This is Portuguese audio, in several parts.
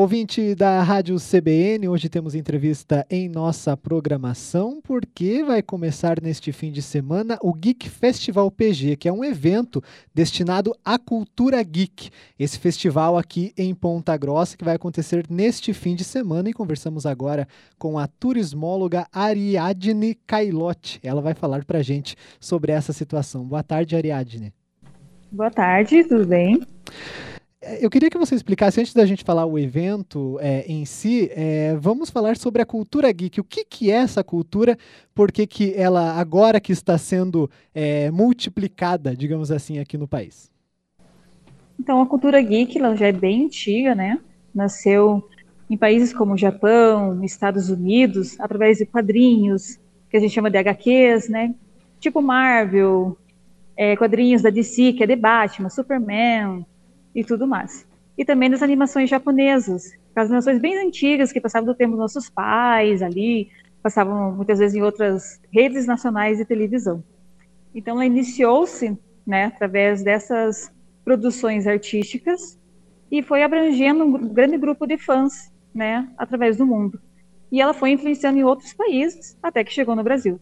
Ouvinte da Rádio CBN, hoje temos entrevista em nossa programação, porque vai começar neste fim de semana o Geek Festival PG, que é um evento destinado à cultura geek. Esse festival aqui em Ponta Grossa, que vai acontecer neste fim de semana, e conversamos agora com a turismóloga Ariadne Cailotti. Ela vai falar para a gente sobre essa situação. Boa tarde, Ariadne. Boa tarde, tudo bem? É, eu queria que você explicasse, antes da gente falar o evento é, em si, é, vamos falar sobre a cultura geek. O que, que é essa cultura? Por que, que ela, agora que está sendo é, multiplicada, digamos assim, aqui no país? Então, a cultura geek ela já é bem antiga, né? Nasceu em países como Japão, Estados Unidos, através de quadrinhos, que a gente chama de HQs, né? Tipo Marvel, é, quadrinhos da DC, que é de Batman, Superman, e tudo mais. E também das animações japonesas, as animações bem antigas que passavam do tempo dos nossos pais ali, passavam muitas vezes em outras redes nacionais de televisão. Então ela iniciou-se, né, através dessas produções artísticas e foi abrangendo um grande grupo de fãs, né, através do mundo. E ela foi influenciando em outros países até que chegou no Brasil.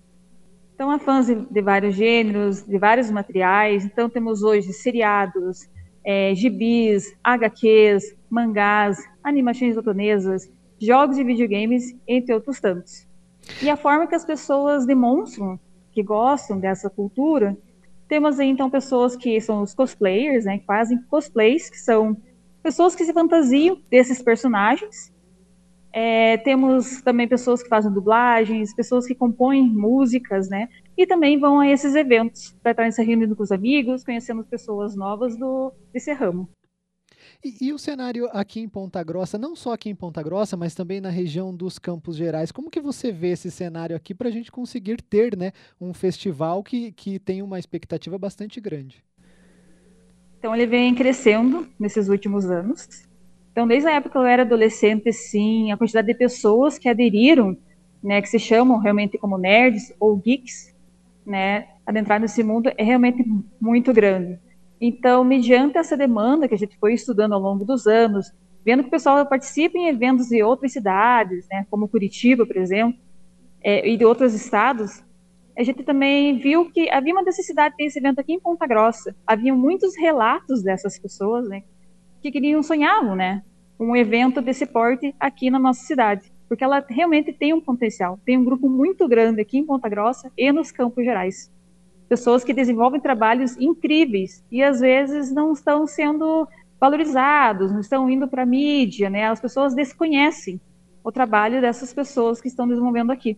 Então há fãs de, de vários gêneros, de vários materiais. Então temos hoje seriados, é, gibis, HQs, mangás, animações japonesas, jogos de videogames, entre outros tantos. E a forma que as pessoas demonstram que gostam dessa cultura, temos aí então pessoas que são os cosplayers, né, que fazem cosplays, que são pessoas que se fantasiam desses personagens. É, temos também pessoas que fazem dublagens, pessoas que compõem músicas, né? e também vão a esses eventos para estar se reunindo com os amigos, conhecendo pessoas novas do, desse ramo. E, e, o cenário aqui em Ponta Grossa, não só aqui em Ponta Grossa, mas também na região dos Campos Gerais, como que você vê esse cenário aqui para a gente conseguir ter né, um festival que, que tem uma expectativa bastante grande? Então ele vem crescendo nesses últimos anos. Então desde a época que eu era adolescente, sim, a quantidade de pessoas que aderiram, né, que se chamam realmente como nerds ou geeks, né, adentrar nesse mundo é realmente muito grande. Então, mediante essa demanda que a gente foi estudando ao longo dos anos, vendo que o pessoal participa em eventos de outras cidades, né, como Curitiba, por exemplo, é, e de outros estados, a gente também viu que havia uma necessidade de ter esse evento aqui em Ponta Grossa. Havia muitos relatos dessas pessoas, né, que queriam, sonhavam, né, um evento desse porte aqui na nossa cidade porque ela realmente tem um potencial. Tem um grupo muito grande aqui em Ponta Grossa e nos Campos Gerais. Pessoas que desenvolvem trabalhos incríveis e às vezes não estão sendo valorizados, não estão indo para a mídia, né? As pessoas desconhecem o trabalho dessas pessoas que estão desenvolvendo aqui.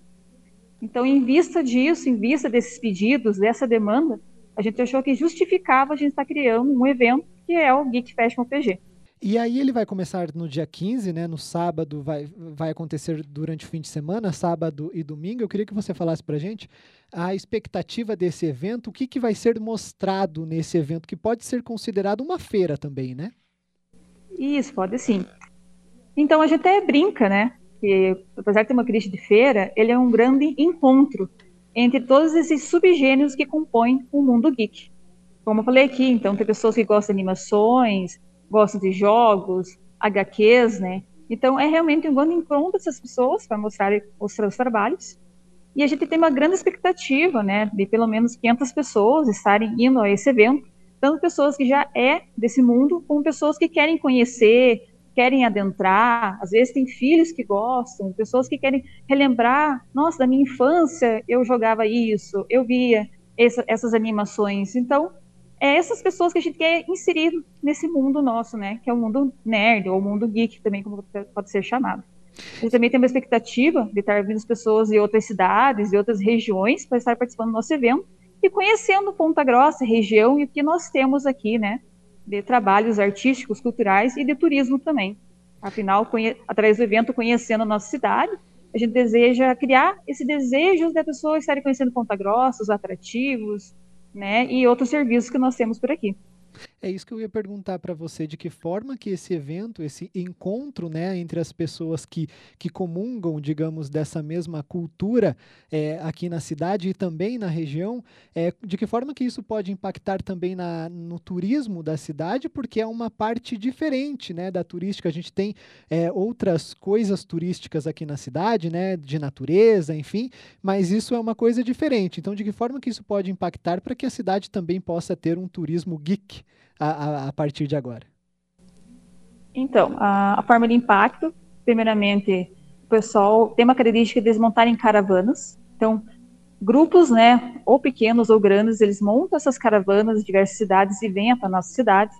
Então, em vista disso, em vista desses pedidos, dessa demanda, a gente achou que justificava a gente estar criando um evento que é o Geek Fashion PG. E aí ele vai começar no dia 15, né? No sábado, vai, vai acontecer durante o fim de semana, sábado e domingo. Eu queria que você falasse para gente a expectativa desse evento, o que, que vai ser mostrado nesse evento, que pode ser considerado uma feira também, né? Isso, pode sim. Então a gente até brinca, né? Que apesar de ter uma crítica de feira, ele é um grande encontro entre todos esses subgêneros que compõem o mundo geek. Como eu falei aqui, então tem pessoas que gostam de animações, gostam de jogos, HQs, né? Então, é realmente um grande encontro dessas pessoas para mostrar os seus trabalhos. E a gente tem uma grande expectativa, né, de pelo menos 500 pessoas estarem indo a esse evento, tanto pessoas que já é desse mundo, como pessoas que querem conhecer, querem adentrar, às vezes tem filhos que gostam, pessoas que querem relembrar, nossa, da minha infância eu jogava isso, eu via essa, essas animações. Então, é essas pessoas que a gente quer inserir nesse mundo nosso, né? Que é o mundo nerd, ou o mundo geek também, como pode ser chamado. A gente também tem uma expectativa de estar vindo as pessoas de outras cidades, de outras regiões, para estar participando do nosso evento e conhecendo Ponta Grossa, região e o que nós temos aqui, né? De trabalhos artísticos, culturais e de turismo também. Afinal, através do evento, conhecendo a nossa cidade, a gente deseja criar esse desejo da pessoa estar conhecendo Ponta Grossa, os atrativos, né, e outros serviços que nós temos por aqui. É isso que eu ia perguntar para você, de que forma que esse evento, esse encontro né, entre as pessoas que, que comungam, digamos, dessa mesma cultura é, aqui na cidade e também na região, é, de que forma que isso pode impactar também na, no turismo da cidade, porque é uma parte diferente né, da turística. A gente tem é, outras coisas turísticas aqui na cidade, né, de natureza, enfim, mas isso é uma coisa diferente. Então, de que forma que isso pode impactar para que a cidade também possa ter um turismo geek? A, a, partir de agora? Então, a, a, forma de impacto, primeiramente, o pessoal tem uma característica de desmontar em caravanas. Então, grupos, né, ou pequenos ou grandes, eles montam essas caravanas de diversas cidades e vêm para nossa cidade.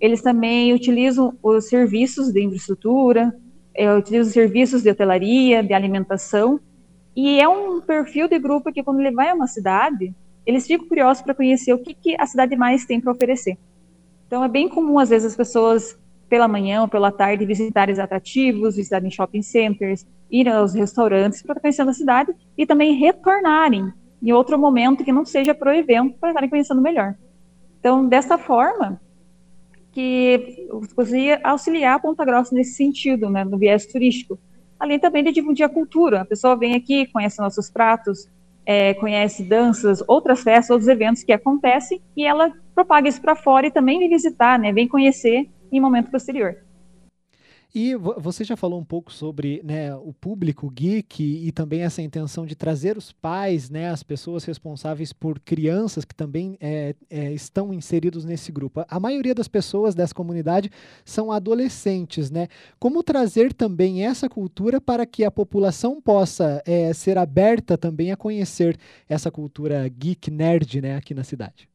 Eles também utilizam os serviços de infraestrutura, é, utilizam os serviços de hotelaria, de alimentação. E é um perfil de grupo que, quando ele vai a uma cidade, eles ficam curiosos para conhecer o que, que a cidade mais tem para oferecer. Então, é bem comum, às vezes, as pessoas, pela manhã ou pela tarde, visitarem os atrativos, visitarem shopping centers, ir aos restaurantes para conhecendo a cidade e também retornarem em outro momento que não seja para o evento, para estarem conhecendo melhor. Então, dessa forma, que conseguia auxiliar a Ponta Grossa nesse sentido, né, no viés turístico. Além também de difundir a cultura. A pessoa vem aqui, conhece nossos pratos, é, conhece danças, outras festas, outros eventos que acontecem, e ela propaga isso para fora e também vem visitar, né, vem conhecer em momento posterior. E você já falou um pouco sobre né, o público geek e, também essa intenção de trazer os pais, né, as pessoas responsáveis por crianças que também é, é, estão inseridos nesse grupo. A maioria das pessoas dessa comunidade são adolescentes, né? Como trazer também essa cultura para que a população possa é, ser aberta também a conhecer essa cultura geek nerd, né, aqui na cidade?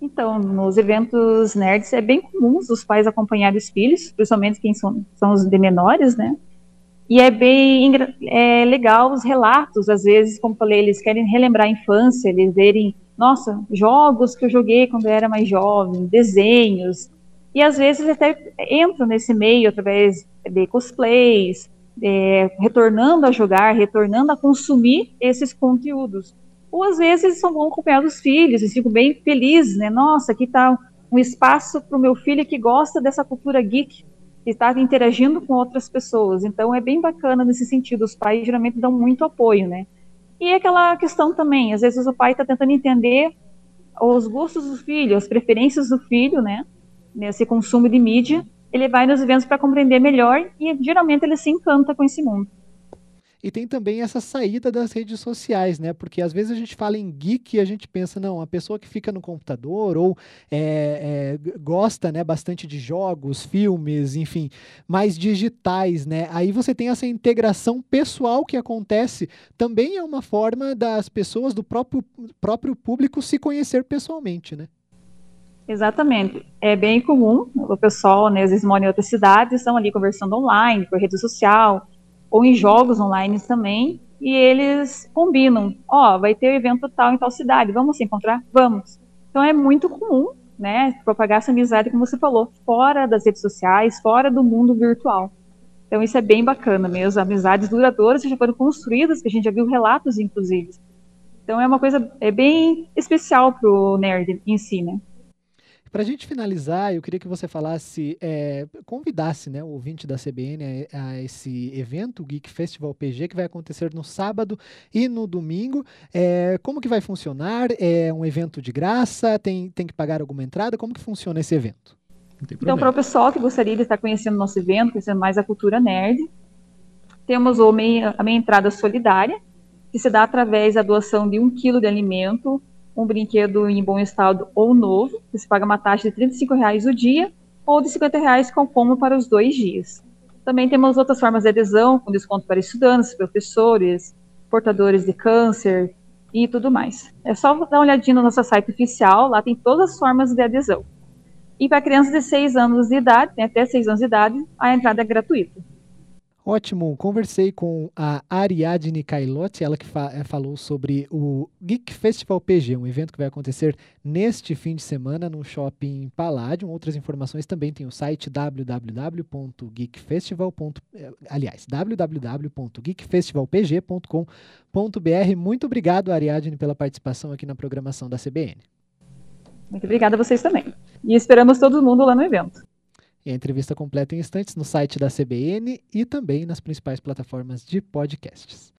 Então, nos eventos nerds é bem comum os pais acompanharem os filhos, principalmente quem são, são os de menores, né? E é bem é legal os relatos, às vezes, como falei, eles querem relembrar a infância, eles verem, nossa, jogos que eu joguei quando eu era mais jovem, desenhos. E às vezes até entram nesse meio através de cosplays, é, retornando a jogar, retornando a consumir esses conteúdos ou às vezes são bom acompanhar os filhos, eles ficam bem felizes, né? Nossa, aqui está um espaço para o meu filho que gosta dessa cultura geek, que está interagindo com outras pessoas. Então é bem bacana nesse sentido. Os pais geralmente dão muito apoio, né? E é aquela questão também, às vezes o pai está tentando entender os gostos do filho, as preferências do filho, né? Nesse consumo de mídia, ele vai nos eventos para compreender melhor e geralmente ele se encanta com esse mundo. E tem também essa saída das redes sociais, né? Porque às vezes a gente fala em geek e a gente pensa, não, a pessoa que fica no computador ou é, é, gosta né, bastante de jogos, filmes, enfim, mais digitais, né? Aí você tem essa integração pessoal que acontece, também é uma forma das pessoas, do próprio, próprio público se conhecer pessoalmente, né? Exatamente. É bem comum o pessoal, né, às vezes mora em outras cidades, estão ali conversando online, por rede social, ou em jogos online também, e eles combinam, ó, oh, vai ter um evento tal em tal cidade, vamos se encontrar? Vamos. Então é muito comum, né, propagar essa amizade, como você falou, fora das redes sociais, fora do mundo virtual. Então isso é bem bacana mesmo, amizades duradouras que já foram construídas, que a gente já viu relatos, inclusive. Então é uma coisa é bem especial para o nerd em si, né? Para a gente finalizar, eu queria que você falasse, é, convidasse né, o ouvinte da CBN a, a, esse evento, o Geek Festival PG, que vai acontecer no sábado e no domingo. É, como que vai funcionar? É um evento de graça? Tem, tem que pagar alguma entrada? Como que funciona esse evento? Então, para o pessoal que gostaria de estar conhecendo o nosso evento, conhecendo mais a cultura nerd, temos o meia, a meia entrada solidária, que se dá através da doação de um quilo de alimento um brinquedo em bom estado ou novo, você paga uma taxa de R$ 35,00 o dia, ou de R$ 50,00 com como para os dois dias. Também temos outras formas de adesão, com desconto para estudantes, professores, portadores de câncer e tudo mais. É só dar uma olhadinha no nosso site oficial, lá tem todas as formas de adesão. E para crianças de 6 anos de idade, né, até 6 anos de idade, a entrada é gratuita. Ótimo, conversei com a Ariadne Cailotti, ela que fa eh, falou sobre o Geek Festival PG, um evento que vai acontecer neste fim de semana no Shopping Palladium. Outras informações também tem o site www.geekfestival. Eh, aliás, www.geekfestivalpg.com.br. Muito obrigado, Ariadne, pela participação aqui na programação da CBN. Muito obrigada a vocês também. E esperamos todo mundo lá no evento. E a entrevista completa em instantes no site da CBN e também nas principais plataformas de podcasts.